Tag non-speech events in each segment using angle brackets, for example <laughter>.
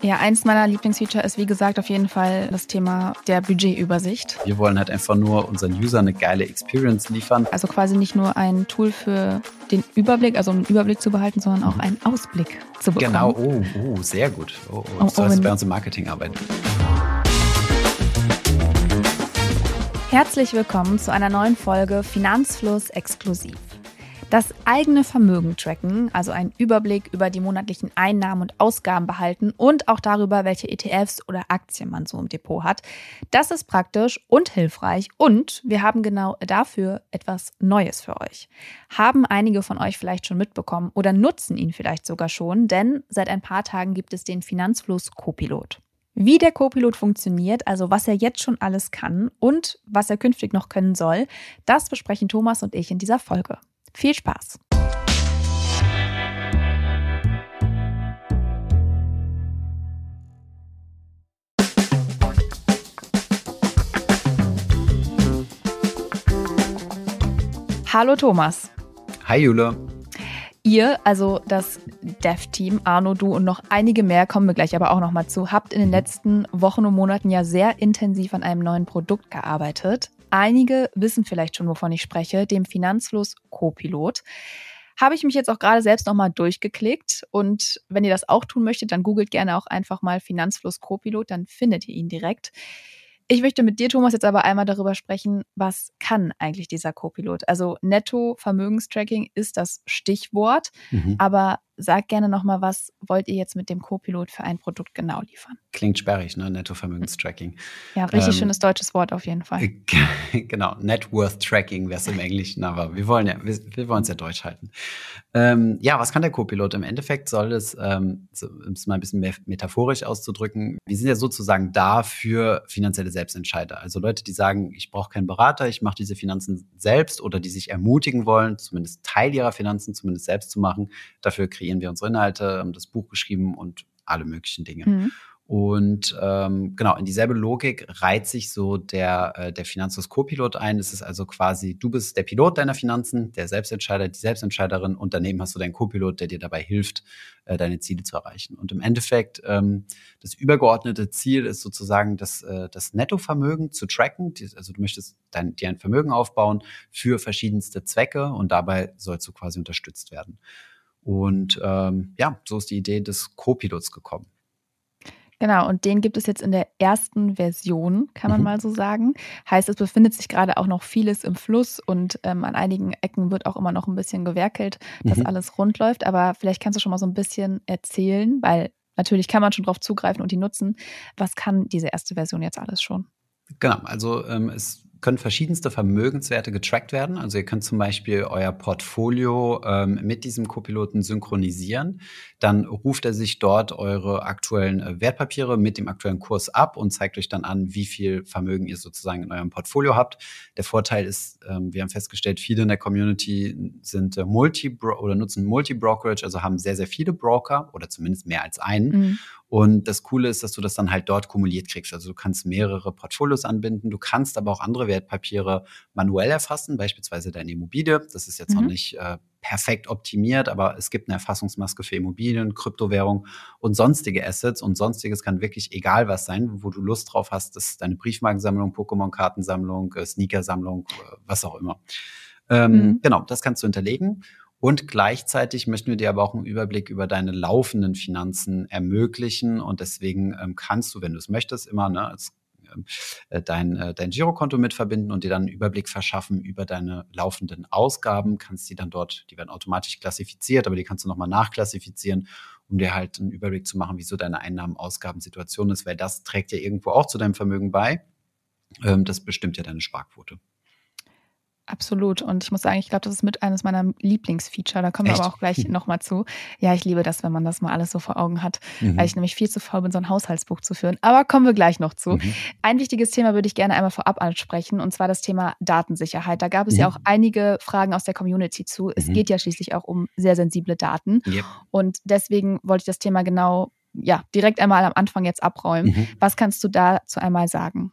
Ja, eins meiner Lieblingsfeature ist, wie gesagt, auf jeden Fall das Thema der Budgetübersicht. Wir wollen halt einfach nur unseren Usern eine geile Experience liefern. Also quasi nicht nur ein Tool für den Überblick, also um einen Überblick zu behalten, sondern auch einen Ausblick zu bekommen. Genau, oh, oh sehr gut. Oh, oh, Oh, das oh, wenn- bei uns im Marketing arbeiten. Herzlich willkommen zu einer neuen Folge Finanzfluss exklusiv. Das eigene Vermögen tracken, also einen Überblick über die monatlichen Einnahmen und Ausgaben behalten und auch darüber, welche ETFs oder Aktien man so im Depot hat, das ist praktisch und hilfreich und wir haben genau dafür etwas Neues für euch. Haben einige von euch vielleicht schon mitbekommen oder nutzen ihn vielleicht sogar schon, denn seit ein paar Tagen gibt es den Finanzfluss Copilot. Wie der Copilot funktioniert, also was er jetzt schon alles kann und was er künftig noch können soll, das besprechen Thomas und ich in dieser Folge. Viel Spaß! Hallo Thomas. Hi Jule. Ihr, also das Dev-Team, Arno, du und noch einige mehr, kommen wir gleich aber auch nochmal zu, habt in den letzten Wochen und Monaten ja sehr intensiv an einem neuen Produkt gearbeitet. Einige wissen vielleicht schon, wovon ich spreche, dem Finanzfluss Copilot. Habe ich mich jetzt auch gerade selbst nochmal durchgeklickt und wenn ihr das auch tun möchtet, dann googelt gerne auch einfach mal Finanzfluss Copilot, dann findet ihr ihn direkt. Ich möchte mit dir, Thomas, jetzt aber einmal darüber sprechen, was kann eigentlich dieser Copilot? Also Netto-Vermögenstracking ist das Stichwort, Mhm. aber sag gerne nochmal, was wollt ihr jetzt mit dem Copilot für ein Produkt genau liefern? Klingt sperrig, ne? Nettovermögenstracking. Ja, richtig Ähm, schönes deutsches Wort auf jeden Fall. <laughs> genau, Net Worth Tracking wäre es im Englischen, aber wir wollen ja, wir, wir wollen es ja deutsch halten. Ähm, ja, was kann der Copilot? Im Endeffekt soll es, ähm, so, um es mal ein bisschen mehr metaphorisch auszudrücken, wir sind ja sozusagen da für finanzielle Selbstentscheider. Also Leute, die sagen, ich brauche keinen Berater, ich mache diese Finanzen selbst oder die sich ermutigen wollen, zumindest Teil ihrer Finanzen zumindest selbst zu machen. Dafür kreieren wir unsere Inhalte, haben das Buch geschrieben und alle möglichen Dinge. Mhm. Und ähm, genau, in dieselbe Logik reiht sich so der, äh, der Finanzfluss Co-Pilot ein. Es ist also quasi, du bist der Pilot deiner Finanzen, der Selbstentscheider, die Selbstentscheiderin und daneben hast du deinen Co-Pilot, der dir dabei hilft, äh, deine Ziele zu erreichen. Und im Endeffekt, ähm, das übergeordnete Ziel ist sozusagen, das, äh, das Nettovermögen zu tracken. Also du möchtest dein, dir ein Vermögen aufbauen für verschiedenste Zwecke und dabei sollst du quasi unterstützt werden. Und ähm, ja, so ist die Idee des Co-Pilots gekommen. Genau, und den gibt es jetzt in der ersten Version, kann man Mhm. mal so sagen. Heißt, es befindet sich gerade auch noch vieles im Fluss und ähm, an einigen Ecken wird auch immer noch ein bisschen gewerkelt, dass Mhm. alles rund läuft. Aber vielleicht kannst du schon mal so ein bisschen erzählen, weil natürlich kann man schon drauf zugreifen und die nutzen. Was kann diese erste Version jetzt alles schon? Genau, also ähm, es können verschiedenste Vermögenswerte getrackt werden. Also ihr könnt zum Beispiel euer Portfolio ähm, mit diesem Copiloten synchronisieren. Dann ruft er sich dort eure aktuellen äh, Wertpapiere mit dem aktuellen Kurs ab und zeigt euch dann an, wie viel Vermögen ihr sozusagen in eurem Portfolio habt. Der Vorteil ist, ähm, wir haben festgestellt, viele in der Community sind äh, Multi oder nutzen Multi-Brokerage, also haben sehr, sehr viele Broker oder zumindest mehr als einen. Mhm. Und das Coole ist, dass du das dann halt dort kumuliert kriegst. Also du kannst mehrere Portfolios anbinden. Du kannst aber auch andere Wertpapiere manuell erfassen, beispielsweise deine Immobilie. Das ist jetzt noch Mhm. nicht äh, perfekt optimiert, aber es gibt eine Erfassungsmaske für Immobilien, Kryptowährung und sonstige Assets. Und sonstiges kann wirklich egal was sein, wo du Lust drauf hast. Das ist deine Briefmarkensammlung, Pokémon-Kartensammlung, äh, Sneakersammlung, äh, was auch immer. Ähm, Mhm. Genau, das kannst du hinterlegen. Und gleichzeitig möchten wir dir aber auch einen Überblick über deine laufenden Finanzen ermöglichen. Und deswegen ähm, kannst du, wenn du es möchtest, immer ne, als, ähm, äh, dein, äh, dein Girokonto mit verbinden und dir dann einen Überblick verschaffen über deine laufenden Ausgaben. Kannst die dann dort, die werden automatisch klassifiziert, aber die kannst du nochmal nachklassifizieren, um dir halt einen Überblick zu machen, wieso deine Einnahmen-Ausgabensituation ist, weil das trägt ja irgendwo auch zu deinem Vermögen bei. Ähm, das bestimmt ja deine Sparquote. Absolut. Und ich muss sagen, ich glaube, das ist mit eines meiner Lieblingsfeature. Da kommen wir Echt? aber auch gleich nochmal zu. Ja, ich liebe das, wenn man das mal alles so vor Augen hat, Mhm. weil ich nämlich viel zu faul bin, so ein Haushaltsbuch zu führen. Aber kommen wir gleich noch zu. Mhm. Ein wichtiges Thema würde ich gerne einmal vorab ansprechen, und zwar das Thema Datensicherheit. Da gab es Mhm. ja auch einige Fragen aus der Community zu. Es Mhm. geht ja schließlich auch um sehr sensible Daten. Yep. Und deswegen wollte ich das Thema genau, ja, direkt einmal am Anfang jetzt abräumen. Mhm. Was kannst du dazu einmal sagen?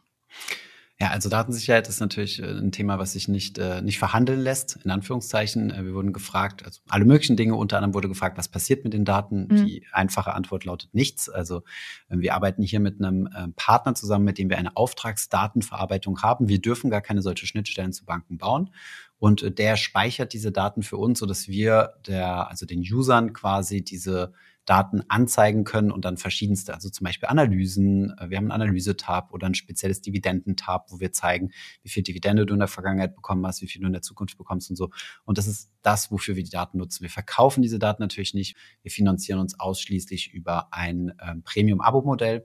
Ja, also Datensicherheit ist natürlich äh, ein Thema, was sich nicht, äh, nicht verhandeln lässt, in Anführungszeichen. Äh, wir wurden gefragt, also alle möglichen Dinge, unter anderem wurde gefragt, was passiert mit den Daten? Mhm. Die einfache Antwort lautet nichts. Also wir arbeiten hier mit einem Partner zusammen, mit dem wir eine Auftragsdatenverarbeitung haben. Wir dürfen gar keine solche Schnittstellen zu Banken bauen. Und der speichert diese Daten für uns, sodass wir der, also den Usern quasi diese Daten anzeigen können und dann verschiedenste, also zum Beispiel Analysen. Äh, wir haben einen Analyse-Tab oder ein spezielles Dividenden-Tab, wo wir zeigen, wie viel Dividende du in der Vergangenheit bekommen hast, wie viel du in der Zukunft bekommst und so. Und das ist das, wofür wir die Daten nutzen. Wir verkaufen diese Daten natürlich nicht. Wir finanzieren uns ausschließlich über ein ähm, Premium-Abo-Modell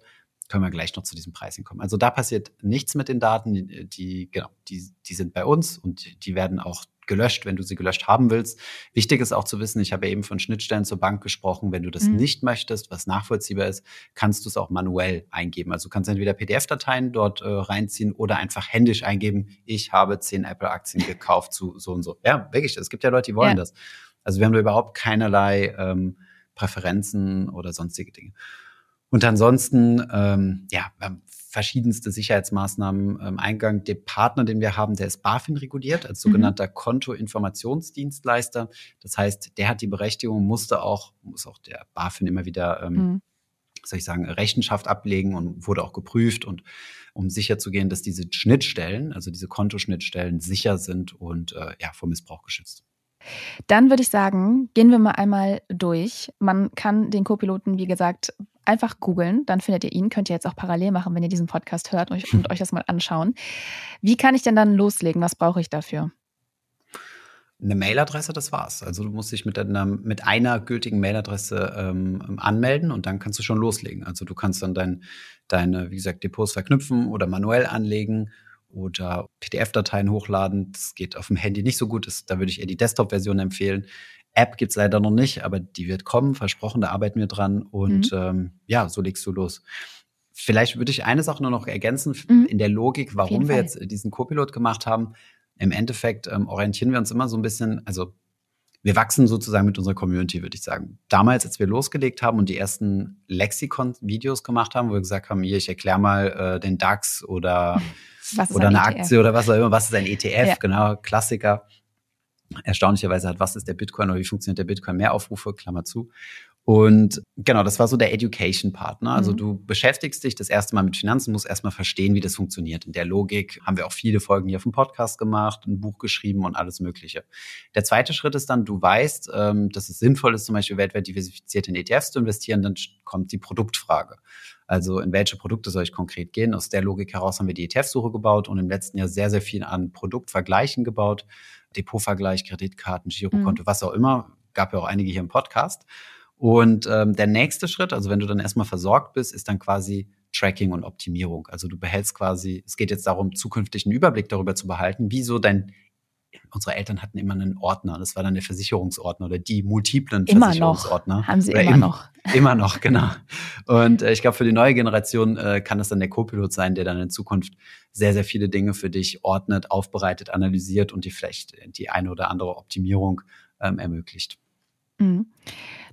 können wir gleich noch zu diesem Pricing kommen. Also da passiert nichts mit den Daten, die, die, genau, die, die sind bei uns und die werden auch gelöscht, wenn du sie gelöscht haben willst. Wichtig ist auch zu wissen, ich habe eben von Schnittstellen zur Bank gesprochen. Wenn du das mhm. nicht möchtest, was nachvollziehbar ist, kannst du es auch manuell eingeben. Also du kannst entweder PDF-Dateien dort äh, reinziehen oder einfach händisch eingeben, ich habe zehn Apple-Aktien gekauft zu so und so. Ja, wirklich. Es gibt ja Leute, die wollen ja. das. Also wir haben da überhaupt keinerlei ähm, Präferenzen oder sonstige Dinge. Und ansonsten, ähm, ja, wir haben verschiedenste Sicherheitsmaßnahmen ähm, Eingang. Der Partner, den wir haben, der ist BaFin reguliert als mhm. sogenannter mhm. Kontoinformationsdienstleister. Das heißt, der hat die Berechtigung, musste auch, muss auch der BaFin immer wieder, ähm, mhm. soll ich sagen, Rechenschaft ablegen und wurde auch geprüft und um sicherzugehen, dass diese Schnittstellen, also diese Kontoschnittstellen sicher sind und äh, ja, vor Missbrauch geschützt. Dann würde ich sagen, gehen wir mal einmal durch. Man kann den Co-Piloten, wie gesagt, einfach googeln, dann findet ihr ihn. Könnt ihr jetzt auch parallel machen, wenn ihr diesen Podcast hört und, <laughs> und euch das mal anschauen. Wie kann ich denn dann loslegen? Was brauche ich dafür? Eine Mailadresse, das war's. Also du musst dich mit einer, mit einer gültigen Mailadresse ähm, anmelden und dann kannst du schon loslegen. Also du kannst dann dein, deine, wie gesagt, Depots verknüpfen oder manuell anlegen oder PDF-Dateien hochladen. Das geht auf dem Handy nicht so gut. Das, da würde ich eher die Desktop-Version empfehlen. App gibt's leider noch nicht, aber die wird kommen, versprochen, da arbeiten wir dran. Und mhm. ähm, ja, so legst du los. Vielleicht würde ich eine Sache nur noch ergänzen mhm. in der Logik, warum wir jetzt diesen Co-Pilot gemacht haben. Im Endeffekt ähm, orientieren wir uns immer so ein bisschen, also wir wachsen sozusagen mit unserer Community, würde ich sagen. Damals, als wir losgelegt haben und die ersten Lexikon-Videos gemacht haben, wo wir gesagt haben, hier, ich erkläre mal äh, den DAX oder, <laughs> oder eine ETF? Aktie oder was auch immer, was ist ein ETF, ja. genau, Klassiker erstaunlicherweise hat, was ist der Bitcoin oder wie funktioniert der Bitcoin, mehr Aufrufe, Klammer zu. Und genau, das war so der Education-Part. Ne? Also mhm. du beschäftigst dich das erste Mal mit Finanzen, musst erstmal verstehen, wie das funktioniert. In der Logik haben wir auch viele Folgen hier auf dem Podcast gemacht, ein Buch geschrieben und alles Mögliche. Der zweite Schritt ist dann, du weißt, ähm, dass es sinnvoll ist, zum Beispiel weltweit diversifiziert in ETFs zu investieren, dann kommt die Produktfrage. Also in welche Produkte soll ich konkret gehen? Aus der Logik heraus haben wir die ETF-Suche gebaut und im letzten Jahr sehr, sehr viel an Produktvergleichen gebaut. Depotvergleich, Kreditkarten, Girokonto, mhm. was auch immer. Gab ja auch einige hier im Podcast. Und ähm, der nächste Schritt, also wenn du dann erstmal versorgt bist, ist dann quasi Tracking und Optimierung. Also du behältst quasi, es geht jetzt darum, zukünftig einen Überblick darüber zu behalten, wie so dein unsere Eltern hatten immer einen Ordner. Das war dann der Versicherungsordner oder die multiplen immer Versicherungsordner. Noch. Haben sie immer, immer noch. <laughs> Immer noch, genau. Und äh, ich glaube, für die neue Generation äh, kann das dann der Co-Pilot sein, der dann in Zukunft sehr, sehr viele Dinge für dich ordnet, aufbereitet, analysiert und dir vielleicht die eine oder andere Optimierung ähm, ermöglicht. Mhm.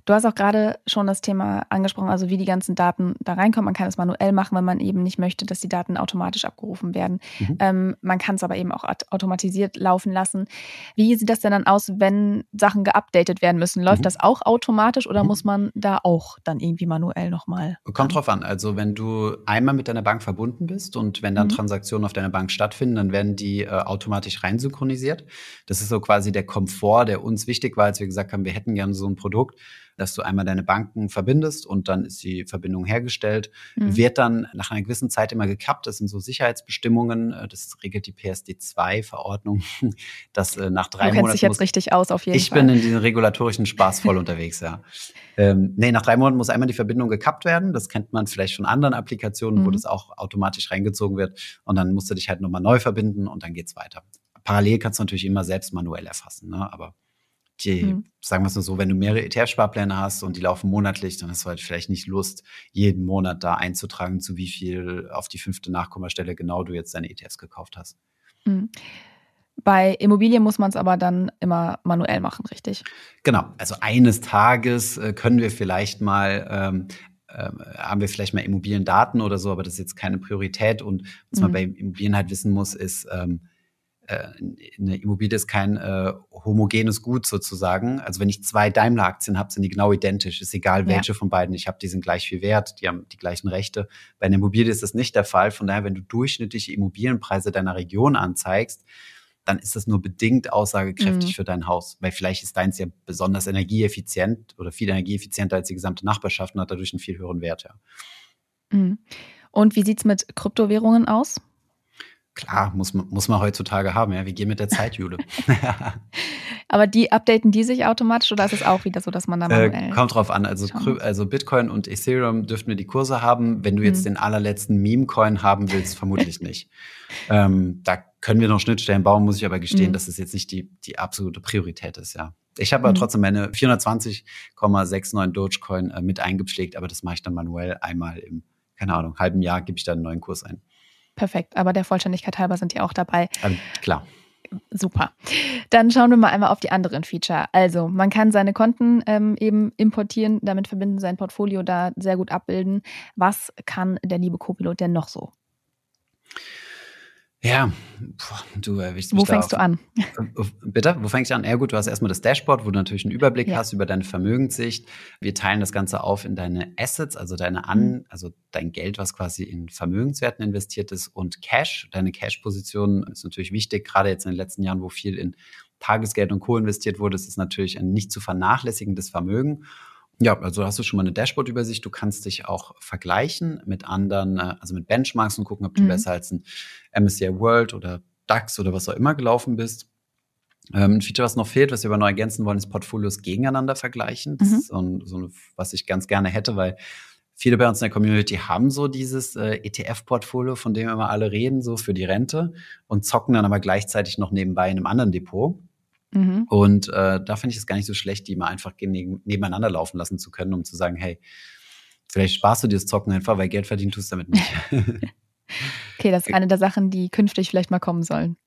Du hast auch gerade schon das Thema angesprochen, also wie die ganzen Daten da reinkommen. Man kann es manuell machen, wenn man eben nicht möchte, dass die Daten automatisch abgerufen werden. Mhm. Ähm, man kann es aber eben auch automatisiert laufen lassen. Wie sieht das denn dann aus, wenn Sachen geupdatet werden müssen? Läuft mhm. das auch automatisch oder mhm. muss man da auch dann irgendwie manuell nochmal? Kommt drauf an. Also wenn du einmal mit deiner Bank verbunden bist und wenn dann mhm. Transaktionen auf deiner Bank stattfinden, dann werden die äh, automatisch reinsynchronisiert. Das ist so quasi der Komfort, der uns wichtig war, als wir gesagt haben, wir hätten gerne so ein Produkt, dass du einmal deine Banken verbindest und dann ist die Verbindung hergestellt. Mhm. Wird dann nach einer gewissen Zeit immer gekappt. Das sind so Sicherheitsbestimmungen. Das regelt die PSD2-Verordnung, <laughs> dass äh, nach drei du Monaten. sich jetzt muss, richtig aus, auf jeden ich Fall. Ich bin in diesem regulatorischen Spaß voll <laughs> unterwegs, ja. Ähm, nee, nach drei Monaten muss einmal die Verbindung gekappt werden. Das kennt man vielleicht von anderen Applikationen, mhm. wo das auch automatisch reingezogen wird. Und dann musst du dich halt nochmal neu verbinden und dann geht's weiter. Parallel kannst du natürlich immer selbst manuell erfassen, ne? aber die, mhm. sagen wir es nur so, wenn du mehrere ETF-Sparpläne hast und die laufen monatlich, dann hast du halt vielleicht nicht Lust, jeden Monat da einzutragen, zu wie viel auf die fünfte Nachkommastelle genau du jetzt deine ETFs gekauft hast. Mhm. Bei Immobilien muss man es aber dann immer manuell machen, richtig? Genau. Also eines Tages äh, können wir vielleicht mal ähm, äh, haben wir vielleicht mal Immobiliendaten oder so, aber das ist jetzt keine Priorität. Und was mhm. man bei Immobilien halt wissen muss, ist, ähm, äh, eine Immobilie ist kein äh, homogenes Gut sozusagen. Also wenn ich zwei Daimler-Aktien habe, sind die genau identisch. Ist egal, welche ja. von beiden ich habe, die sind gleich viel wert, die haben die gleichen Rechte. Bei einer Immobilie ist das nicht der Fall. Von daher, wenn du durchschnittliche Immobilienpreise deiner Region anzeigst, dann ist das nur bedingt aussagekräftig mhm. für dein Haus. Weil vielleicht ist deins ja besonders energieeffizient oder viel energieeffizienter als die gesamte Nachbarschaft und hat dadurch einen viel höheren Wert. Ja. Mhm. Und wie sieht es mit Kryptowährungen aus? Klar, muss man, muss man heutzutage haben. Ja, wir gehen mit der Zeit, Jule. <laughs> <laughs> Aber die updaten die sich automatisch oder ist es auch wieder so, dass man da äh, manuell äh, Kommt drauf an. Also, also Bitcoin und Ethereum dürften wir die Kurse haben. Wenn du jetzt mhm. den allerletzten Meme-Coin haben willst, vermutlich nicht. ähm, da können wir noch Schnittstellen bauen, muss ich aber gestehen, mhm. dass es jetzt nicht die, die absolute Priorität ist, ja. Ich habe aber mhm. trotzdem meine 420,69 Dogecoin äh, mit eingepflegt, aber das mache ich dann manuell einmal im, keine Ahnung, halben Jahr gebe ich dann einen neuen Kurs ein. Perfekt, aber der Vollständigkeit halber sind die auch dabei. Ähm, klar. Super. Dann schauen wir mal einmal auf die anderen Feature. Also, man kann seine Konten ähm, eben importieren, damit verbinden, sein Portfolio da sehr gut abbilden. Was kann der liebe Copilot denn noch so? Ja, du erwischst mich Wo fängst auf. du an? Bitte, wo fängst du an? Ja gut, du hast erstmal das Dashboard, wo du natürlich einen Überblick ja. hast über deine Vermögenssicht. Wir teilen das Ganze auf in deine Assets, also deine An, mhm. also dein Geld, was quasi in Vermögenswerten investiert ist und Cash. Deine Cash-Position ist natürlich wichtig, gerade jetzt in den letzten Jahren, wo viel in Tagesgeld und Co. investiert wurde. Das ist natürlich ein nicht zu vernachlässigendes Vermögen. Ja, also hast du schon mal eine Dashboard-Übersicht. Du kannst dich auch vergleichen mit anderen, äh, also mit Benchmarks und gucken, ob du mhm. besser als ein MSCI World oder DAX oder was auch immer gelaufen bist. Ähm, ein Feature, was noch fehlt, was wir aber noch ergänzen wollen, ist Portfolios gegeneinander vergleichen. Das mhm. ist so, ein, so ein, was ich ganz gerne hätte, weil viele bei uns in der Community haben so dieses äh, ETF-Portfolio, von dem immer alle reden, so für die Rente und zocken dann aber gleichzeitig noch nebenbei in einem anderen Depot. Mhm. Und äh, da finde ich es gar nicht so schlecht, die mal einfach nebeneinander laufen lassen zu können, um zu sagen, hey, vielleicht sparst du dir das Zocken einfach, weil Geld verdienen tust du damit nicht. <laughs> <laughs> okay, das ist eine der Sachen, die künftig vielleicht mal kommen sollen.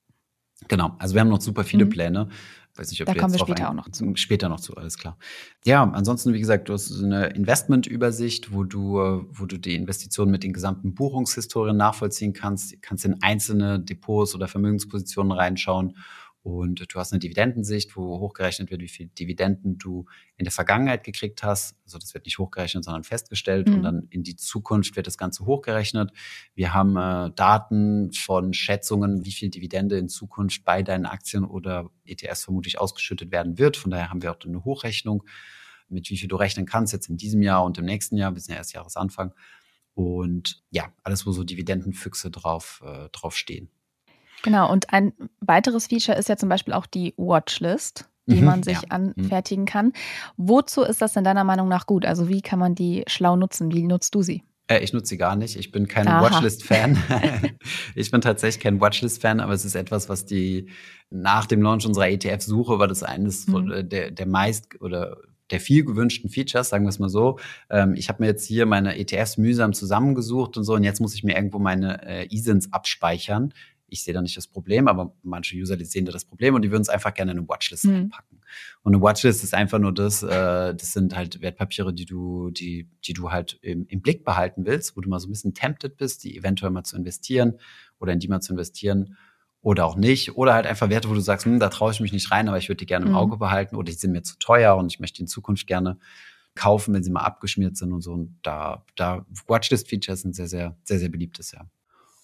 Genau, also wir haben noch super viele mhm. Pläne. Weiß nicht, ob da kommen wir später auch noch zu. Später noch zu, alles klar. Ja, ansonsten, wie gesagt, du hast so eine Investmentübersicht, wo du, wo du die Investitionen mit den gesamten Buchungshistorien nachvollziehen kannst. Du kannst in einzelne Depots oder Vermögenspositionen reinschauen und du hast eine Dividendensicht, wo hochgerechnet wird, wie viel Dividenden du in der Vergangenheit gekriegt hast. Also das wird nicht hochgerechnet, sondern festgestellt. Mhm. Und dann in die Zukunft wird das Ganze hochgerechnet. Wir haben äh, Daten von Schätzungen, wie viel Dividende in Zukunft bei deinen Aktien oder ETS vermutlich ausgeschüttet werden wird. Von daher haben wir auch eine Hochrechnung, mit wie viel du rechnen kannst jetzt in diesem Jahr und im nächsten Jahr. Wir sind ja erst Jahresanfang. Und ja, alles, wo so Dividendenfüchse drauf, äh, drauf stehen. Genau, und ein weiteres Feature ist ja zum Beispiel auch die Watchlist, die mhm, man sich ja. Anfertigen kann. Wozu ist das denn deiner Meinung nach gut? Also wie kann man die schlau nutzen? Wie nutzt du sie? Äh, ich nutze sie gar nicht. Ich bin kein Watchlist-Fan. <laughs> ich bin tatsächlich kein Watchlist-Fan, aber es ist etwas, was die nach dem Launch unserer ETF-Suche war das eines mhm. der, der meist oder der viel gewünschten Features, sagen wir es mal so. Ähm, ich habe mir jetzt hier meine ETFs mühsam zusammengesucht und so und jetzt muss ich mir irgendwo meine äh, ISINs abspeichern. Ich sehe da nicht das Problem, aber manche User die sehen da das Problem und die würden es einfach gerne in eine Watchlist mhm. reinpacken. Und eine Watchlist ist einfach nur das, äh, das sind halt Wertpapiere, die du, die, die du halt im, im Blick behalten willst, wo du mal so ein bisschen tempted bist, die eventuell mal zu investieren oder in die mal zu investieren oder auch nicht. Oder halt einfach Werte, wo du sagst, hm, da traue ich mich nicht rein, aber ich würde die gerne im mhm. Auge behalten oder die sind mir zu teuer und ich möchte in Zukunft gerne kaufen, wenn sie mal abgeschmiert sind und so. Und da, da Watchlist-Features sind sehr, sehr, sehr, sehr beliebtes, ja.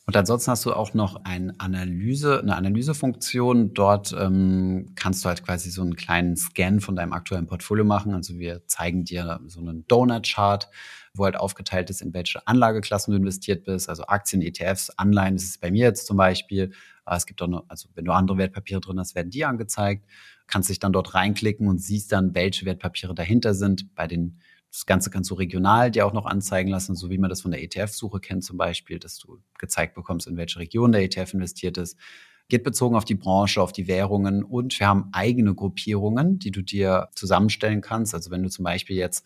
Und ansonsten hast du auch noch ein Analyse, eine Analysefunktion. Dort ähm, kannst du halt quasi so einen kleinen Scan von deinem aktuellen Portfolio machen. Also wir zeigen dir so einen Donut-Chart, wo halt aufgeteilt ist, in welche Anlageklassen du investiert bist. Also Aktien, ETFs, Anleihen, das ist bei mir jetzt zum Beispiel. Aber es gibt auch noch, also wenn du andere Wertpapiere drin hast, werden die angezeigt. Kannst dich dann dort reinklicken und siehst dann, welche Wertpapiere dahinter sind. Bei den das Ganze kannst du regional dir auch noch anzeigen lassen, so wie man das von der ETF-Suche kennt zum Beispiel, dass du gezeigt bekommst, in welche Region der ETF investiert ist. Geht bezogen auf die Branche, auf die Währungen und wir haben eigene Gruppierungen, die du dir zusammenstellen kannst. Also wenn du zum Beispiel jetzt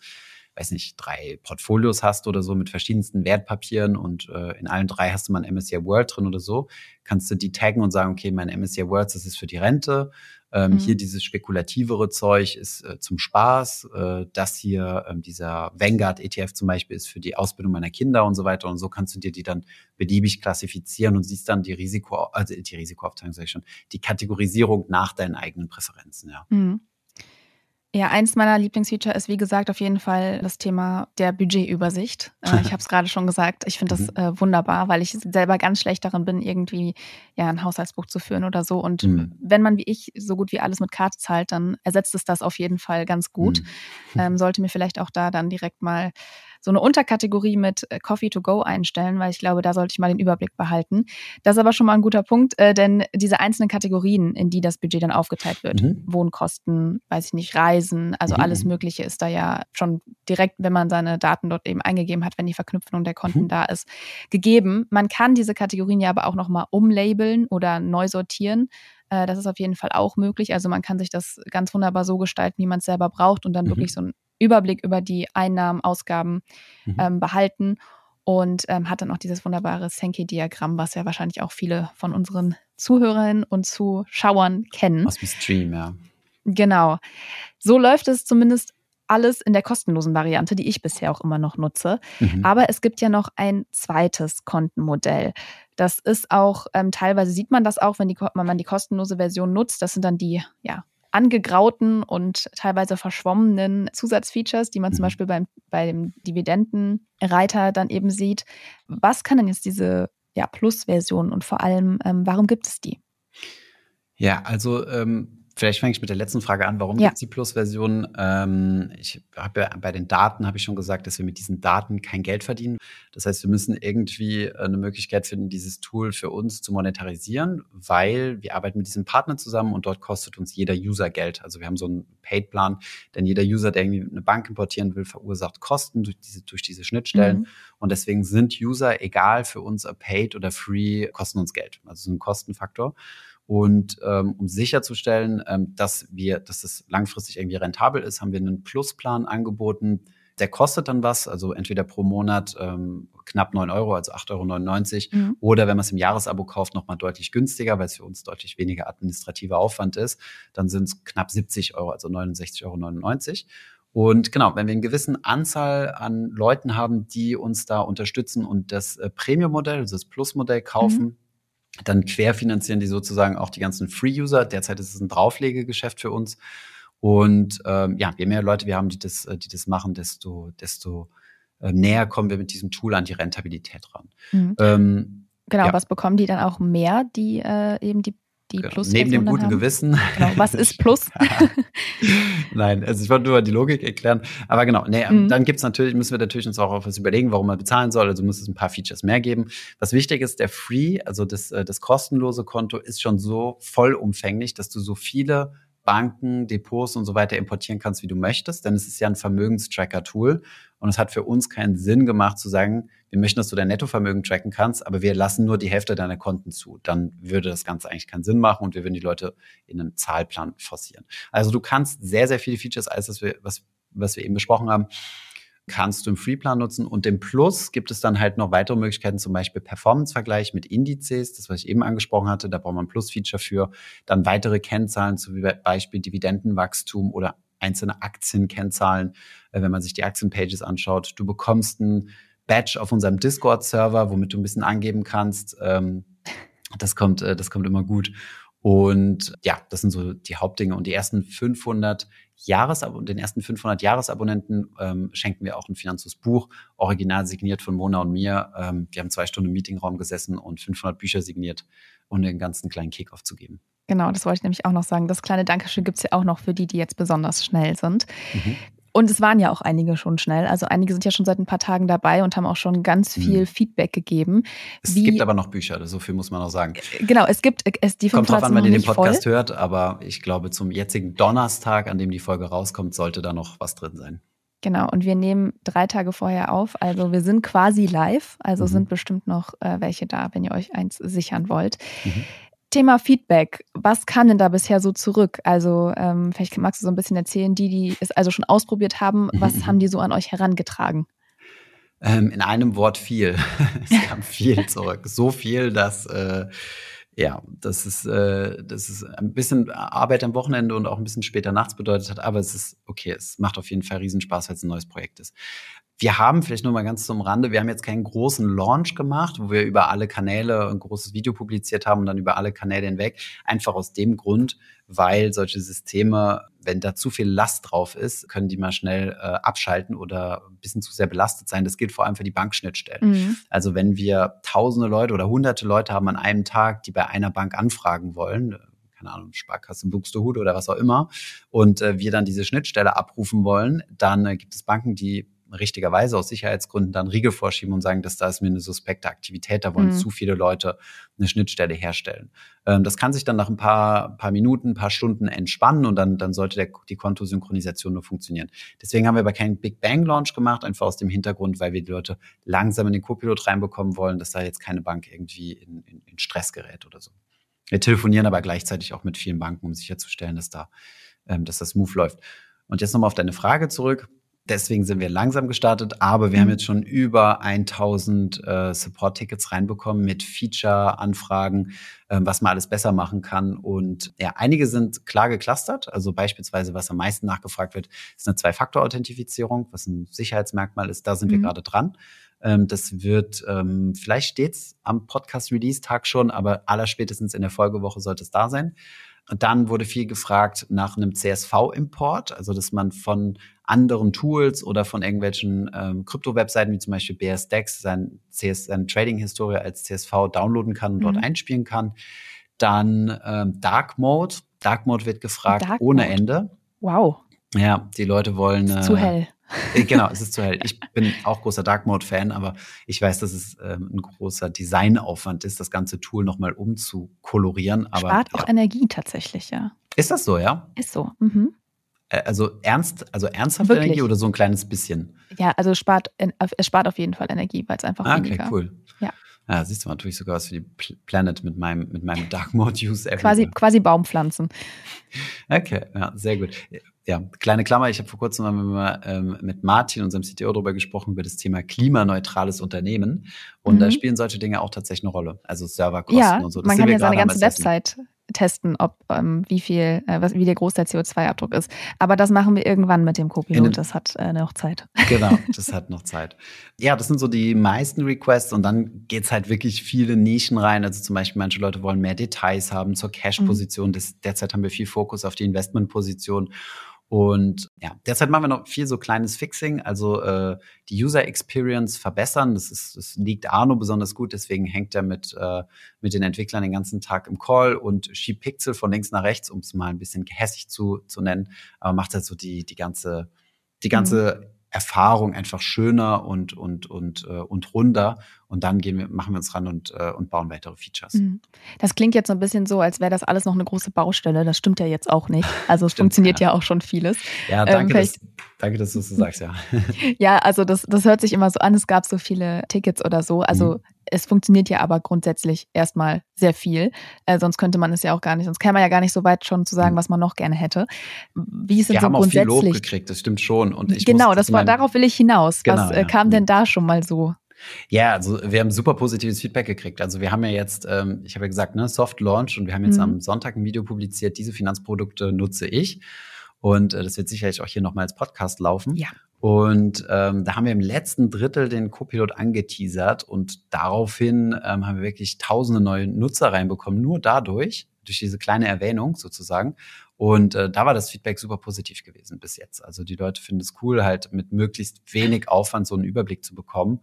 weiß nicht, drei Portfolios hast oder so mit verschiedensten Wertpapieren und äh, in allen drei hast du mal ein MSCI World drin oder so, kannst du die taggen und sagen, okay, mein MSCI World, das ist für die Rente, Ähm, mhm. Hier dieses spekulativere Zeug ist äh, zum Spaß. Äh, das hier, ähm, dieser Vanguard ETF zum Beispiel, ist für die Ausbildung meiner Kinder und so weiter. Und so kannst du dir die dann beliebig klassifizieren und siehst dann die Risiko, also die Risikoaufteilung, sag ich schon, die Kategorisierung nach deinen eigenen Präferenzen, ja. Mhm. Ja, eins meiner Lieblingsfeature ist, wie gesagt, auf jeden Fall das Thema der Budgetübersicht. <laughs> Äh, ich habe es gerade schon gesagt. Ich finde das mhm. äh, wunderbar, weil ich selber ganz schlecht darin bin, irgendwie ja ein Haushaltsbuch zu führen oder so. Und mhm. wenn man wie ich so gut wie alles mit Karte zahlt, dann ersetzt es das auf jeden Fall ganz gut. Mhm. Ähm, sollte mir vielleicht auch da dann direkt mal so eine Unterkategorie mit äh, Coffee to go einstellen, weil ich glaube, da sollte ich mal den Überblick behalten. Das ist aber schon mal ein guter Punkt, äh, denn diese einzelnen Kategorien, in die das Budget dann aufgeteilt wird, mhm. Wohnkosten, weiß ich nicht, Reisen, also mhm. alles Mögliche ist da ja schon direkt, wenn man seine Daten dort eben eingegeben hat, wenn die Verknüpfung der Konten mhm. da ist, gegeben. Man kann diese Kategorien ja aber auch nochmal umlabeln oder neu sortieren. Äh, das ist auf jeden Fall auch möglich. Also man kann sich das ganz wunderbar so gestalten, wie man es selber braucht und dann mhm. wirklich so ein Überblick über die Einnahmen, Ausgaben mhm. ähm, behalten und ähm, hat dann auch dieses wunderbare Sankey-Diagramm, was ja wahrscheinlich auch viele von unseren Zuhörerinnen und Zuschauern kennen. Aus dem Stream, ja. Genau. So läuft es zumindest alles in der kostenlosen Variante, die ich bisher auch immer noch nutze. Mhm. Aber es gibt ja noch ein zweites Kontenmodell. Das ist auch, ähm, teilweise sieht man das auch, wenn, die, wenn man die kostenlose Version nutzt. Das sind dann die ja, angegrauten und teilweise verschwommenen Zusatzfeatures, die man zum mhm. Beispiel beim, bei dem Dividendenreiter dann eben sieht. Was kann denn jetzt diese ja, Plus-Version und vor allem, ähm, warum gibt es die? Ja, also ähm Vielleicht fange ich mit der letzten Frage an. Warum ja. gibt es die Plus-Version? Ähm, ich habe ja bei den Daten habe ich schon gesagt, dass wir mit diesen Daten kein Geld verdienen. Das heißt, wir müssen irgendwie eine Möglichkeit finden, dieses Tool für uns zu monetarisieren, weil wir arbeiten mit diesem Partner zusammen und dort kostet uns jeder User Geld. Also wir haben so einen Paid-Plan, denn jeder User, der irgendwie eine Bank importieren will, verursacht Kosten durch diese, durch diese Schnittstellen. Mhm. Und deswegen sind User, egal für uns, paid oder free, kosten uns Geld. Also so ein Kostenfaktor. Und ähm, um sicherzustellen, ähm, dass wir, dass es langfristig irgendwie rentabel ist, haben wir einen Plusplan angeboten. Der kostet dann was, also entweder pro Monat ähm, knapp 9 Euro, also 8,99 Euro, mhm. oder wenn man es im Jahresabo kauft, nochmal deutlich günstiger, weil es für uns deutlich weniger administrativer Aufwand ist, dann sind es knapp 70 Euro, also 69,99 Euro. Und genau, wenn wir eine gewisse Anzahl an Leuten haben, die uns da unterstützen und das äh, Premium-Modell, also das Plus-Modell kaufen, mhm dann querfinanzieren die sozusagen auch die ganzen Free-User. Derzeit ist es ein Drauflegegeschäft für uns. Und ähm, ja, je mehr Leute wir haben, die das, äh, die das machen, desto, desto äh, näher kommen wir mit diesem Tool an die Rentabilität ran. Mhm. Ähm, genau, ja. was bekommen die dann auch mehr, die äh, eben die die genau. Plus Neben dem guten haben. Gewissen. Genau. Was <laughs> ist Plus? <laughs> Nein, also ich wollte nur die Logik erklären. Aber genau, nee, mhm. dann gibt's natürlich, müssen wir natürlich uns auch auf was überlegen, warum man bezahlen soll. Also muss es ein paar Features mehr geben. Was wichtig ist, der Free, also das, äh, das kostenlose Konto ist schon so vollumfänglich, dass du so viele Banken, Depots und so weiter importieren kannst, wie du möchtest, denn es ist ja ein Vermögenstracker-Tool und es hat für uns keinen Sinn gemacht zu sagen, wir möchten, dass du dein Nettovermögen tracken kannst, aber wir lassen nur die Hälfte deiner Konten zu. Dann würde das Ganze eigentlich keinen Sinn machen und wir würden die Leute in einen Zahlplan forcieren. Also du kannst sehr, sehr viele Features, als das wir, was, was wir eben besprochen haben, kannst du im Freeplan nutzen. Und im Plus gibt es dann halt noch weitere Möglichkeiten, zum Beispiel Performance-Vergleich mit Indizes, das, was ich eben angesprochen hatte, da braucht man ein Plus-Feature für. Dann weitere Kennzahlen, zum Beispiel Dividendenwachstum oder einzelne Aktienkennzahlen, äh, wenn man sich die Aktienpages anschaut. Du bekommst ein Badge auf unserem Discord-Server, womit du ein bisschen angeben kannst. Ähm, das kommt, äh, das kommt immer gut. Und ja, das sind so die Hauptdinge. Und die ersten 500 Jahresab den ersten 500 Jahresabonnenten ähm, schenken wir auch ein Finanzbuch, original signiert von Mona und mir. Ähm, wir haben zwei Stunden im Meetingraum gesessen und 500 Bücher signiert, um den ganzen kleinen Kickoff zu geben. Genau, das wollte ich nämlich auch noch sagen. Das kleine Dankeschön gibt es ja auch noch für die, die jetzt besonders schnell sind. Mhm. Und es waren ja auch einige schon schnell. Also einige sind ja schon seit ein paar Tagen dabei und haben auch schon ganz hm. viel mhm. Feedback gegeben. Es gibt aber noch Bücher, so viel muss man auch sagen. Genau, es gibt es die Kommt drauf an, wenn ihr den Podcast voll. hört, aber ich glaube, zum jetzigen Donnerstag, an dem die Folge rauskommt, sollte da noch was drin sein. Genau, und wir nehmen drei Tage vorher auf. Also wir sind quasi live. Also mhm. sind bestimmt noch äh, welche da, wenn ihr euch eins sichern wollt. Mhm. Thema Feedback. Was kam denn da bisher so zurück? Also, ähm, vielleicht magst du so ein bisschen erzählen, die, die es also schon ausprobiert haben, was mhm. haben die so an euch herangetragen? Ähm, in einem Wort viel. <laughs> es kam viel zurück. So viel, dass äh, ja, das ist, äh, das ist ein bisschen Arbeit am Wochenende und auch ein bisschen später nachts bedeutet hat, aber es ist okay, es macht auf jeden Fall Riesenspaß, weil es ein neues Projekt ist. Wir haben vielleicht nur mal ganz zum Rande, wir haben jetzt keinen großen Launch gemacht, wo wir über alle Kanäle ein großes Video publiziert haben und dann über alle Kanäle hinweg. Einfach aus dem Grund, weil solche Systeme, wenn da zu viel Last drauf ist, können die mal schnell äh, abschalten oder ein bisschen zu sehr belastet sein. Das gilt vor allem für die Bankschnittstellen. Mhm. Also wenn wir tausende Leute oder hunderte Leute haben an einem Tag, die bei einer Bank anfragen wollen, keine Ahnung, Sparkasse Buxtehude oder was auch immer, und äh, wir dann diese Schnittstelle abrufen wollen, dann äh, gibt es Banken, die richtigerweise aus Sicherheitsgründen dann Riegel vorschieben und sagen, dass da ist mir eine suspekte Aktivität, da wollen mhm. zu viele Leute eine Schnittstelle herstellen. Ähm, das kann sich dann nach ein paar, paar Minuten, ein paar Stunden entspannen und dann, dann sollte der, die Kontosynchronisation nur funktionieren. Deswegen haben wir aber keinen Big Bang Launch gemacht, einfach aus dem Hintergrund, weil wir die Leute langsam in den Copilot reinbekommen wollen, dass da jetzt keine Bank irgendwie in, in, in Stress gerät oder so. Wir telefonieren aber gleichzeitig auch mit vielen Banken, um sicherzustellen, dass da, ähm, dass das smooth läuft. Und jetzt nochmal auf deine Frage zurück. Deswegen sind wir langsam gestartet, aber wir mhm. haben jetzt schon über 1000 äh, Support-Tickets reinbekommen mit Feature-Anfragen, äh, was man alles besser machen kann. Und ja, einige sind klar geclustert. Also beispielsweise, was am meisten nachgefragt wird, ist eine Zwei-Faktor-Authentifizierung, was ein Sicherheitsmerkmal ist. Da sind mhm. wir gerade dran. Ähm, das wird, ähm, vielleicht steht's am Podcast-Release-Tag schon, aber allerspätestens in der Folgewoche sollte es da sein. Und dann wurde viel gefragt nach einem CSV-Import, also dass man von anderen Tools oder von irgendwelchen ähm, Krypto-Webseiten wie zum Beispiel BSDEX sein CS, seine Trading-Historie als CSV downloaden kann und mhm. dort einspielen kann. Dann ähm, Dark Mode. Dark Mode wird gefragt Dark ohne Mode. Ende. Wow. Ja, die Leute wollen. Äh, zu hell. Äh, genau, es ist zu hell. Ich bin auch großer Dark Mode-Fan, aber ich weiß, dass es ähm, ein großer Designaufwand ist, das ganze Tool nochmal umzukolorieren. Aber, Spart ja. auch Energie tatsächlich, ja. Ist das so, ja? Ist so. Mhm. Also ernst, also ernsthaft Wirklich? Energie oder so ein kleines bisschen? Ja, also spart, es spart auf jeden Fall Energie, weil es einfach ah, okay, cool. Ja. Ja, siehst du mal, tue ich sogar was für die Planet mit meinem, mit meinem Dark Mode Use. Quasi, quasi Baumpflanzen. Okay, ja, sehr gut. Ja, kleine Klammer, ich habe vor kurzem mal ähm, mit Martin, unserem CTO, darüber gesprochen, über das Thema klimaneutrales Unternehmen. Und mhm. da spielen solche Dinge auch tatsächlich eine Rolle. Also Serverkosten ja, und so. Das man kann ja seine ganze Website testen, ob ähm, wie viel, äh, was, wie der groß der CO2-Abdruck ist. Aber das machen wir irgendwann mit dem Copilot. Das hat äh, noch Zeit. Genau, <laughs> das hat noch Zeit. Ja, das sind so die meisten Requests und dann geht's halt wirklich viele Nischen rein. Also zum Beispiel manche Leute wollen mehr Details haben zur Cash-Position. Mhm. Derzeit haben wir viel Fokus auf die Investment-Position. Und ja, derzeit machen wir noch viel so kleines Fixing, also äh, die User Experience verbessern. Das, ist, das liegt Arno besonders gut, deswegen hängt er mit, äh, mit den Entwicklern den ganzen Tag im Call und schiebt Pixel von links nach rechts, um es mal ein bisschen gehässig zu, zu nennen, aber macht halt so die, die ganze, die ganze mhm. Erfahrung einfach schöner und, und, und, äh, und runder. Und dann gehen wir, machen wir uns ran und, äh, und bauen weitere Features. Mhm. Das klingt jetzt so ein bisschen so, als wäre das alles noch eine große Baustelle. Das stimmt ja jetzt auch nicht. <laughs> Also es stimmt, funktioniert ja. ja. auch schon vieles. Ja, danke, ähm, dass, danke dass du es so sagst, ja. <laughs> ja, also das, das hört sich immer so an, es gab so viele Tickets oder so. Also mhm. Es funktioniert ja aber grundsätzlich erstmal sehr viel. Äh, sonst könnte man es ja auch gar nicht, sonst käme man ja gar nicht so weit schon zu sagen, hm. was man noch gerne hätte. Wie ist es Wir so haben grundsätzlich? Auch viel Lob gekriegt, das stimmt schon. Und ich genau, muss, das war, darauf will ich hinaus. Genau, was äh, ja. kam denn da schon mal so? Ja, also wir haben super positives Feedback gekriegt. Also wir haben ja jetzt, ähm, ich habe ja gesagt, ne, Soft Launch und wir haben jetzt mhm. am Sonntag ein Video publiziert, diese Finanzprodukte nutze ich. Und äh, das wird sicherlich auch hier nochmal als Podcast laufen. Ja. Und ähm, da haben wir im letzten Drittel den Copilot angeteasert und daraufhin ähm, haben wir wirklich tausende neue Nutzer reinbekommen, nur dadurch, durch diese kleine Erwähnung sozusagen. Und äh, da war das Feedback super positiv gewesen bis jetzt. Also die Leute finden es cool, halt mit möglichst wenig Aufwand so einen Überblick zu bekommen.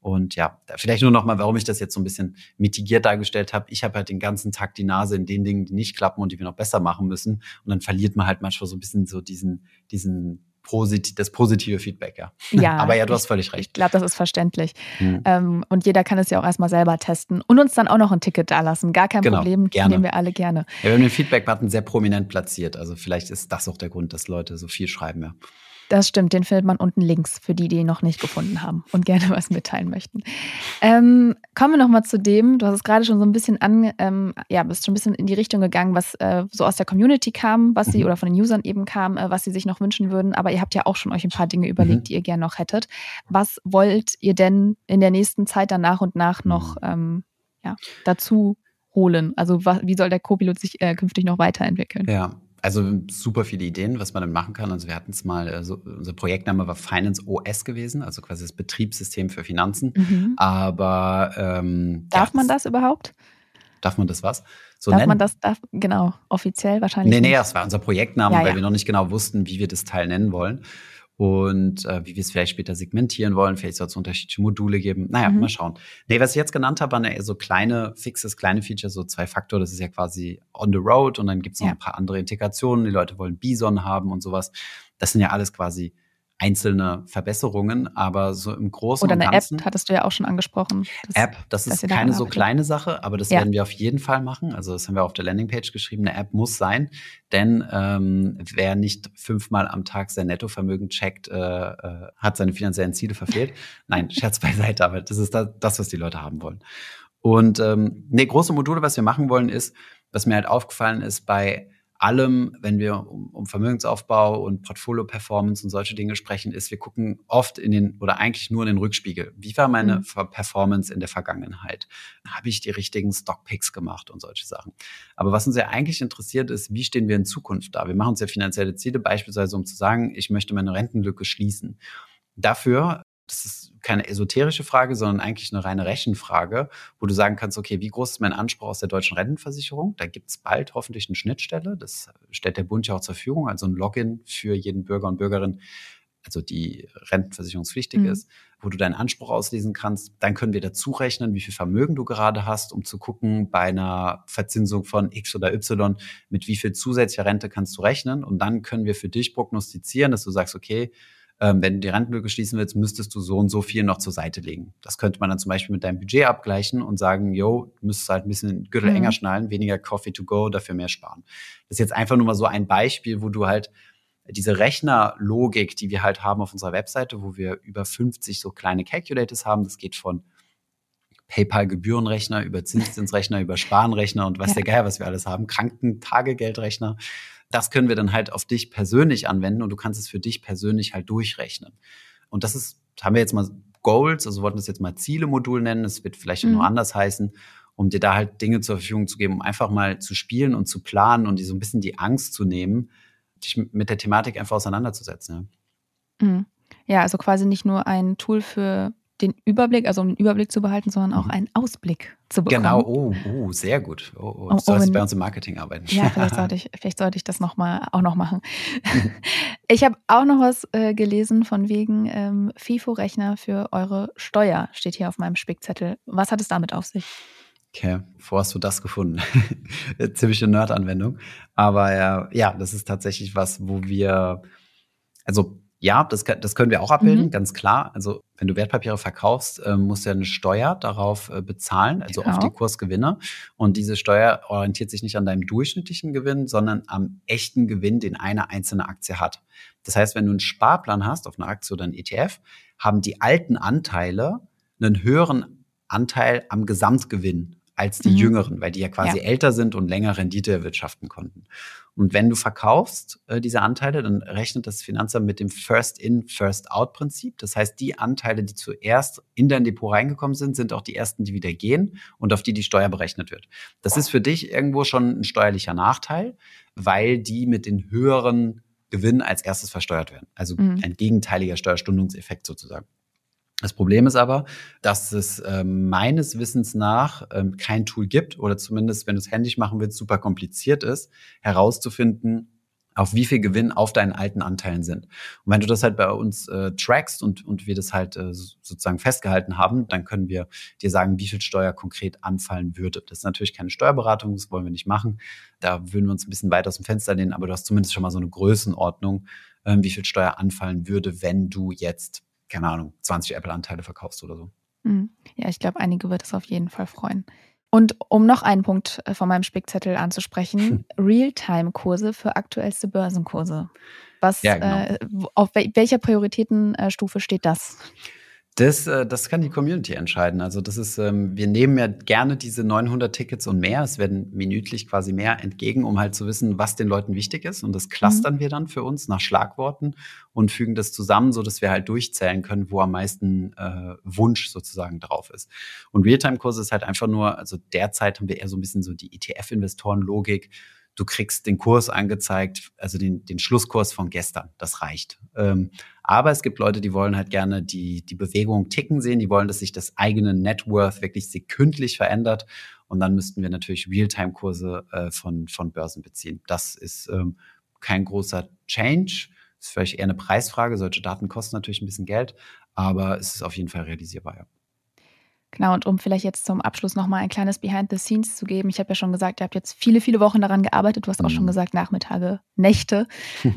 Und ja, vielleicht nur noch mal, warum ich das jetzt so ein bisschen mitigiert dargestellt habe. Ich habe halt den ganzen Tag die Nase in den Dingen, die nicht klappen und die wir noch besser machen müssen. Und dann verliert man halt manchmal so ein bisschen so diesen, diesen Posit das positive Feedback, ja. ja <laughs> Aber ja, du hast völlig recht. Ich glaube, das ist verständlich. Mhm. Ähm, und jeder kann es ja auch erstmal selber testen und uns dann auch noch ein Ticket dalassen. Gar kein genau, Problem, gerne. nehmen wir alle gerne. Ja, wir haben den Feedback-Button sehr prominent platziert. Also vielleicht ist das auch der Grund, dass Leute so viel schreiben, ja. Das stimmt, den findet man unten links für die, die ihn noch nicht gefunden haben und gerne was mitteilen möchten. Ähm, kommen wir nochmal zu dem, du hast es gerade schon so ein bisschen an, ähm, ja, bist schon ein bisschen in die Richtung gegangen, was äh, so aus der Community kam, was sie mhm. oder von den Usern eben kam, äh, was sie sich noch wünschen würden. Aber ihr habt ja auch schon euch ein paar Dinge überlegt, mhm. die ihr gerne noch hättet. Was wollt ihr denn in der nächsten Zeit dann nach und nach noch mhm. ähm, ja, dazu holen? Also wie soll der Copilot sich äh, künftig noch weiterentwickeln? Ja, also super viele Ideen, was man dann machen kann. Also wir hatten es mal, also unser Projektname war Finance OS gewesen, also quasi das Betriebssystem für Finanzen. Mhm. Aber ähm, darf ja, man das überhaupt? Darf man das was? So darf nennen? man das, darf, genau, offiziell wahrscheinlich? Nee, nee, nicht. das war unser Projektname, ja, weil ja. wir noch nicht genau wussten, wie wir das Teil nennen wollen und äh, wie wir es vielleicht später segmentieren wollen. Vielleicht soll es unterschiedliche Module geben. Naja, mhm. mal schauen. Nee, was ich jetzt genannt habe, waren ja so kleine Fixes, kleine Features, so zwei Faktor. Das ist ja quasi on the road und dann gibt es noch ja. ein paar andere Integrationen. Die Leute wollen Bison haben und sowas. Das sind ja alles quasi einzelne Verbesserungen, aber so im Großen Oder und Ganzen. Oder eine App, hattest du ja auch schon angesprochen. Das, App, das ist keine so kleine Sache, aber das ja. werden wir auf jeden Fall machen. Also das haben wir auf der Landingpage geschrieben, eine App muss sein, denn ähm, wer nicht fünfmal am Tag sein Nettovermögen checkt, äh, äh, hat seine finanziellen Ziele verfehlt. <laughs> Nein, Scherz beiseite, aber das ist das, das, was die Leute haben wollen. Und ähm, nee, große Module, was wir machen wollen, ist, was mir halt aufgefallen ist bei allem, wenn wir um, um Vermögensaufbau und Portfolio-Performance und solche Dinge sprechen, ist, wir gucken oft in den oder eigentlich nur in den Rückspiegel. Wie war meine mhm. Performance in der Vergangenheit? Habe ich die richtigen Stockpicks gemacht und solche Sachen? Aber was uns ja eigentlich interessiert ist, wie stehen wir in Zukunft da? Wir machen uns ja finanzielle Ziele, beispielsweise um zu sagen, ich möchte meine Rentenlücke schließen. Dafür das ist keine esoterische Frage, sondern eigentlich eine reine Rechenfrage, wo du sagen kannst, okay, wie groß ist mein Anspruch aus der deutschen Rentenversicherung? Da gibt es bald hoffentlich eine Schnittstelle. Das stellt der Bund ja auch zur Verfügung, also ein Login für jeden Bürger und Bürgerin, also die rentenversicherungspflichtig mhm. ist, wo du deinen Anspruch auslesen kannst. Dann können wir dazu rechnen, wie viel Vermögen du gerade hast, um zu gucken, bei einer Verzinsung von X oder Y, mit wie viel zusätzlicher Rente kannst du rechnen. Und dann können wir für dich prognostizieren, dass du sagst, okay, ähm, wenn du die Rentenlücke schließen willst, müsstest du so und so viel noch zur Seite legen. Das könnte man dann zum Beispiel mit deinem Budget abgleichen und sagen, yo, du müsstest halt ein bisschen Gürtel mhm. enger schnallen, weniger Coffee to go, dafür mehr sparen. Das ist jetzt einfach nur mal so ein Beispiel, wo du halt diese Rechnerlogik, die wir halt haben auf unserer Webseite, wo wir über 50 so kleine Calculators haben, das geht von PayPal-Gebührenrechner über <laughs> Zinszinsrechner, über Sparenrechner und was ja. der Geier, was wir alles haben, Krankentagegeldrechner das können wir dann halt auf dich persönlich anwenden und du kannst es für dich persönlich halt durchrechnen. Und das ist, haben wir jetzt mal Goals, also wollten das jetzt mal Ziele-Modul nennen, es wird vielleicht mhm. noch anders heißen, um dir da halt Dinge zur Verfügung zu geben, um einfach mal zu spielen und zu planen und dir so ein bisschen die Angst zu nehmen, dich mit der Thematik einfach auseinanderzusetzen. Ja, mhm. ja also quasi nicht nur ein Tool für den Überblick, also um den Überblick zu behalten, sondern auch mhm. einen Ausblick zu bekommen. Genau, oh, oh sehr gut. Oh, oh. Du oh, sollst oh, bei uns im Marketing arbeiten. Ja, vielleicht sollte ich, <laughs> vielleicht sollte ich das noch mal, auch noch machen. ich habe auch noch was äh, gelesen von wegen ähm, FIFO-Rechner für eure Steuer, steht hier auf meinem Spickzettel. Was hat es damit auf sich? Okay, wo hast du das gefunden? <laughs> Ziemliche Nerd-Anwendung. Aber ja, ja, das ist tatsächlich was, wo wir, also ja, das, das können wir auch abbilden, mhm. ganz klar. Also wenn du Wertpapiere verkaufst, äh, musst du ja eine Steuer darauf äh, bezahlen, also genau. auf die Kursgewinne. Und diese Steuer orientiert sich nicht an deinem durchschnittlichen Gewinn, sondern am echten Gewinn, den eine einzelne Aktie hat. Das heißt, wenn du einen Sparplan hast auf eine Aktie oder einen ETF, haben die alten Anteile einen höheren Anteil am Gesamtgewinn als die mhm. Jüngeren, weil die ja quasi ja. älter sind und länger Rendite erwirtschaften konnten. Und wenn du verkaufst äh, diese Anteile, dann rechnet das Finanzamt mit dem First-in, First-out-Prinzip. Das heißt, die Anteile, die zuerst in dein Depot reingekommen sind, sind auch die ersten, die wieder gehen und auf die die Steuer berechnet wird. Das ist für dich irgendwo schon ein steuerlicher Nachteil, weil die mit den höheren Gewinn als erstes versteuert werden. Also mhm. ein gegenteiliger Steuerstundungseffekt sozusagen. Das Problem ist aber, dass es äh, meines Wissens nach äh, kein Tool gibt oder zumindest, wenn du es händisch machen willst, super kompliziert ist, herauszufinden, auf wie viel Gewinn auf deinen alten Anteilen sind. Und wenn du das halt bei uns äh, trackst und, und wir das halt äh, sozusagen festgehalten haben, dann können wir dir sagen, wie viel Steuer konkret anfallen würde. Das ist natürlich keine Steuerberatung, das wollen wir nicht machen. Da würden wir uns ein bisschen weit aus dem Fenster lehnen, aber du hast zumindest schon mal so eine Größenordnung, äh, wie viel Steuer anfallen würde, wenn du jetzt keine Ahnung, 20 Apple-Anteile verkaufst oder so. Hm. Ja, ich glaube, einige wird es auf jeden Fall freuen. Und um noch einen Punkt äh, von meinem Spickzettel anzusprechen, Realtime-Kurse für aktuellste Börsenkurse. Was, ja, genau. äh, auf welcher Prioritätenstufe steht das? Das, äh, das kann die Community entscheiden. Also das ist, ähm, wir nehmen ja gerne diese 900 Tickets und mehr. Es werden minütlich quasi mehr entgegen, um halt zu wissen, was den Leuten wichtig ist. Und das clustern mhm. wir dann für uns nach Schlagworten und fügen das zusammen, so dass wir halt durchzählen können, wo am meisten äh, Wunsch sozusagen drauf ist. Und Realtime-Kurse ist halt einfach nur, also derzeit haben wir eher so ein bisschen so die ETF-Investoren-Logik du kriegst den Kurs angezeigt, also den, den Schlusskurs von gestern. Das reicht. Ähm, aber es gibt Leute, die wollen halt gerne die, die Bewegung ticken sehen, die wollen, dass sich das eigene Net Worth wirklich sekündlich verändert. Und dann müssten wir natürlich Realtime-Kurse äh, von, von Börsen beziehen. Das ist ähm, kein großer Change. Ist vielleicht eher eine Preisfrage. Solche Daten kosten natürlich ein bisschen Geld, aber es ist auf jeden Fall realisierbar. Ja. Genau, und um vielleicht jetzt zum Abschluss nochmal ein kleines Behind the Scenes zu geben. Ich habe ja schon gesagt, ihr habt jetzt viele, viele Wochen daran gearbeitet. Du hast auch schon mhm. gesagt, Nachmittage, <laughs> Nächte.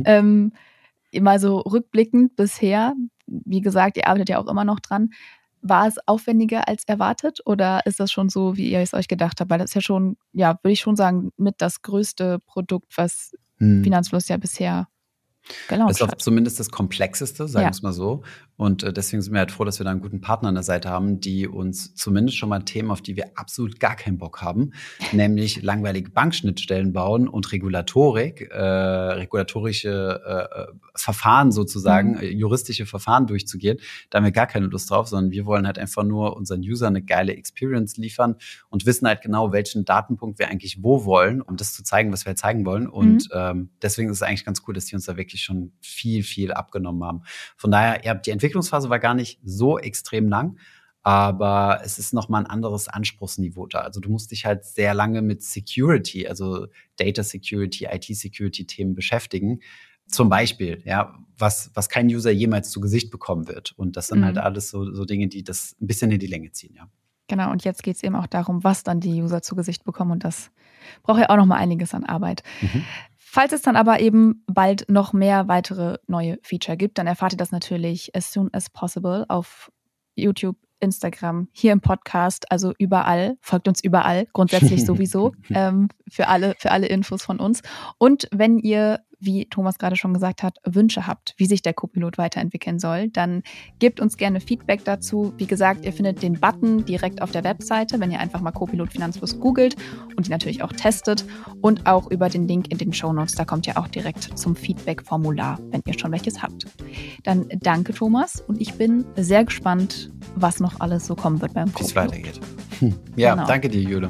ähm, immer so rückblickend bisher, wie gesagt, ihr arbeitet ja auch immer noch dran. War es aufwendiger als erwartet oder ist das schon so, wie ihr es euch gedacht habt? Weil das ist ja schon, ja, würde ich schon sagen, mit das größte Produkt, was hm. Finanzfluss ja bisher Genau. Ist auch zumindest das Komplexeste, sagen wir es mal so. Und äh, deswegen sind wir halt froh, dass wir da einen guten Partner an der Seite haben, die uns zumindest schon mal Themen, auf die wir absolut gar keinen Bock haben, <laughs> nämlich langweilige Bankschnittstellen bauen und Regulatorik, äh, regulatorische äh, Verfahren sozusagen, mhm. Äh, juristische Verfahren durchzugehen. Da haben wir gar keine Lust drauf, sondern wir wollen halt einfach nur unseren Usern eine geile Experience liefern und wissen halt genau, welchen Datenpunkt wir eigentlich wo wollen, um das zu zeigen, was wir halt zeigen wollen. Und mhm. ähm, deswegen ist es eigentlich ganz cool, dass die uns da wirklich schon viel, viel abgenommen haben. Von daher, ihr habt die Entwicklung Entwicklungsphase war gar nicht so extrem lang, aber es ist noch mal ein anderes Anspruchsniveau da. Also du musst dich halt sehr lange mit Security, also Data Security, IT Security Themen beschäftigen. Zum Beispiel, ja, was, was kein User jemals zu Gesicht bekommen wird. Und das sind halt mhm. halt alles so, so Dinge, die das ein bisschen in die Länge ziehen, ja. Genau, und jetzt geht es eben auch darum, was dann die User zu Gesicht bekommen. Und das braucht ja auch noch mal einiges an Arbeit. Mhm. Falls es dann aber eben bald noch mehr weitere neue Feature gibt, dann erfahrt ihr das natürlich as soon as possible auf YouTube, Instagram, hier im Podcast, also überall. Folgt uns überall, grundsätzlich <laughs> sowieso, ähm, für, alle, für alle Infos von uns. Und wenn ihr wie Thomas gerade schon gesagt hat, Wünsche habt, wie sich der Copilot weiterentwickeln soll, dann gebt uns gerne Feedback dazu. Wie gesagt, ihr findet den Button direkt auf der Webseite, wenn ihr einfach mal Copilot Finanzfluss googelt und ihn natürlich auch testet und auch über den Link in den Show Notes. Da kommt ihr auch direkt zum Feedback-Formular, wenn ihr schon welches habt. Dann danke Thomas und ich bin sehr gespannt, was noch alles so kommen wird beim Copilot. Wie es weitergeht. Hm. Ja, genau. danke dir, Jule.